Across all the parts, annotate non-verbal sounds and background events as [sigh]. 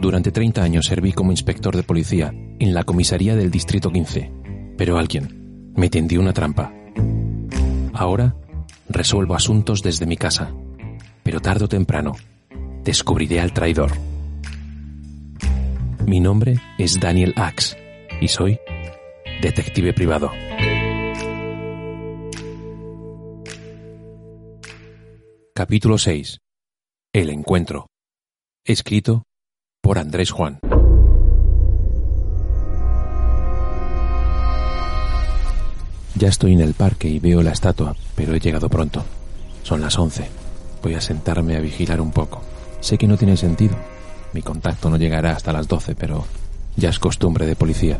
Durante 30 años serví como inspector de policía en la comisaría del Distrito 15, pero alguien me tendió una trampa. Ahora resuelvo asuntos desde mi casa, pero tarde o temprano descubriré al traidor. Mi nombre es Daniel Axe y soy detective privado. Capítulo 6. El encuentro. Escrito por Andrés Juan. Ya estoy en el parque y veo la estatua, pero he llegado pronto. Son las 11. Voy a sentarme a vigilar un poco. Sé que no tiene sentido. Mi contacto no llegará hasta las 12, pero ya es costumbre de policía.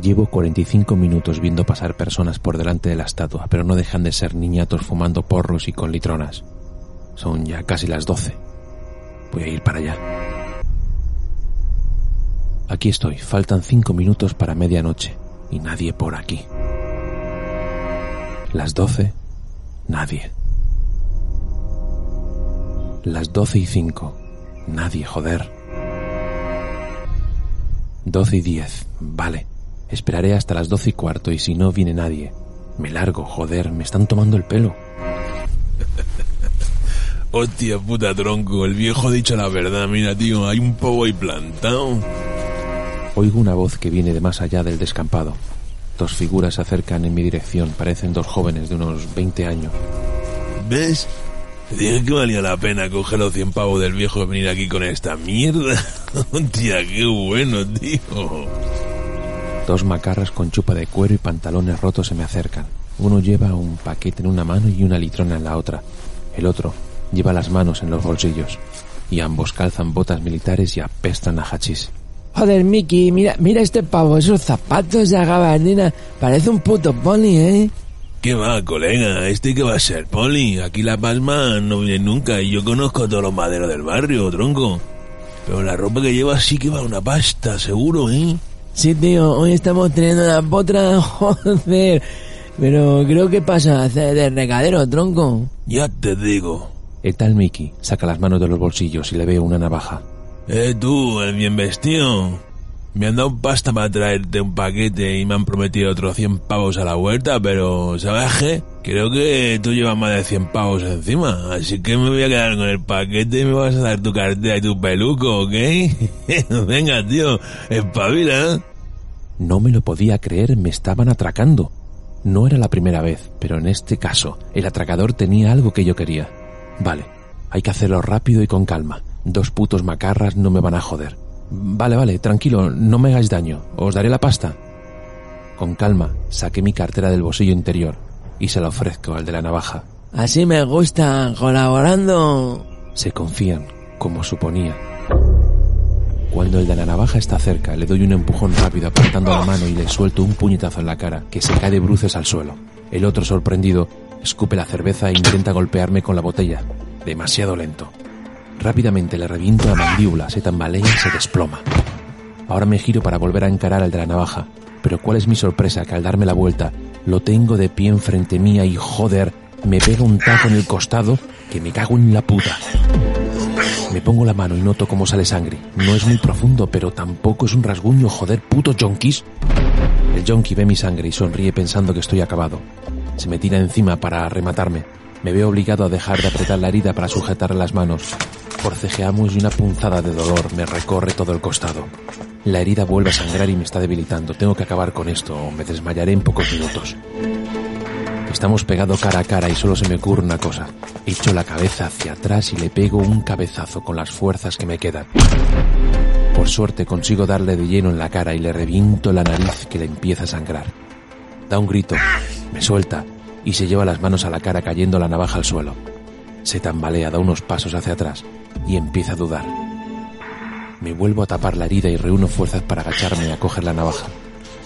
Llevo 45 minutos viendo pasar personas por delante de la estatua, pero no dejan de ser niñatos fumando porros y con litronas. Son ya casi las 12. Voy a ir para allá. Aquí estoy, faltan cinco minutos para medianoche y nadie por aquí. Las 12, nadie. Las 12 y 5, nadie, joder. 12 y 10, vale. Esperaré hasta las 12 y cuarto y si no viene nadie, me largo, joder, me están tomando el pelo. Hostia puta tronco, el viejo ha dicho la verdad, mira tío, hay un pavo ahí plantado. Oigo una voz que viene de más allá del descampado. Dos figuras se acercan en mi dirección, parecen dos jóvenes de unos 20 años. ¿Ves? Te dije que valía la pena coger los 100 pavos del viejo y venir aquí con esta mierda. [laughs] Hostia, qué bueno, tío. Dos macarras con chupa de cuero y pantalones rotos se me acercan. Uno lleva un paquete en una mano y una litrona en la otra. El otro lleva las manos en los bolsillos. Y ambos calzan botas militares y apestan a hachís. Joder, Mickey, mira, mira este pavo, esos zapatos de gabardina. Parece un puto pony, ¿eh? ¿Qué va, colega? ¿Este qué va a ser, Poli? Aquí La Palma no viene nunca y yo conozco a todos los maderos del barrio, tronco. Pero la ropa que lleva sí que va una pasta, seguro, ¿eh? Sí, tío, hoy estamos teniendo una potra, [laughs] joder. Pero creo que pasa a hacer de recadero, tronco. Ya te digo. El tal Mickey saca las manos de los bolsillos y le veo una navaja. Eh, tú, el bien vestido. Me han dado pasta para traerte un paquete y me han prometido otros 100 pavos a la vuelta, pero ¿sabes qué? Creo que tú llevas más de 100 pavos encima, así que me voy a quedar con el paquete y me vas a dar tu cartera y tu peluco, ¿ok? [laughs] Venga, tío, espabila. No me lo podía creer, me estaban atracando. No era la primera vez, pero en este caso, el atracador tenía algo que yo quería. Vale, hay que hacerlo rápido y con calma. Dos putos macarras no me van a joder. Vale, vale, tranquilo, no me hagáis daño. Os daré la pasta. Con calma, saqué mi cartera del bolsillo interior y se la ofrezco al de la navaja. Así me gusta, colaborando. Se confían, como suponía. Cuando el de la navaja está cerca, le doy un empujón rápido apartando la mano y le suelto un puñetazo en la cara, que se cae de bruces al suelo. El otro, sorprendido, escupe la cerveza e intenta golpearme con la botella. Demasiado lento. Rápidamente le reviento la mandíbula, se tambalea y se desploma. Ahora me giro para volver a encarar al de la navaja, pero cuál es mi sorpresa que al darme la vuelta lo tengo de pie enfrente mía y joder, me pega un taco en el costado que me cago en la puta. Me pongo la mano y noto cómo sale sangre. No es muy profundo, pero tampoco es un rasguño, joder, puto junkies. El junkie ve mi sangre y sonríe pensando que estoy acabado. Se me tira encima para rematarme. Me veo obligado a dejar de apretar la herida para sujetarle las manos. Forcejeamos y una punzada de dolor me recorre todo el costado. La herida vuelve a sangrar y me está debilitando. Tengo que acabar con esto o me desmayaré en pocos minutos. Estamos pegados cara a cara y solo se me ocurre una cosa. Echo la cabeza hacia atrás y le pego un cabezazo con las fuerzas que me quedan. Por suerte consigo darle de lleno en la cara y le reviento la nariz que le empieza a sangrar. Da un grito, me suelta y se lleva las manos a la cara cayendo la navaja al suelo. Se tambalea, da unos pasos hacia atrás y empieza a dudar. Me vuelvo a tapar la herida y reúno fuerzas para agacharme a coger la navaja.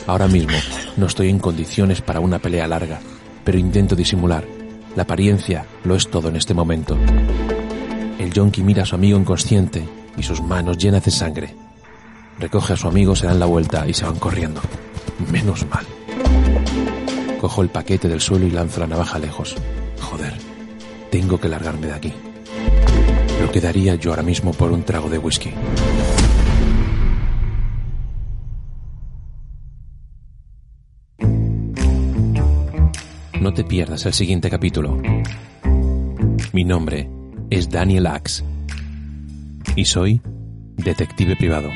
Ahora mismo no estoy en condiciones para una pelea larga, pero intento disimular. La apariencia lo es todo en este momento. El yonki mira a su amigo inconsciente y sus manos llenas de sangre. Recoge a su amigo, se dan la vuelta y se van corriendo. Menos mal. Cojo el paquete del suelo y lanzo la navaja lejos. Joder, tengo que largarme de aquí. lo que daría yo ahora mismo por un trago de whisky. No te pierdas el siguiente capítulo. Mi nombre es Daniel Axe y soy detective privado.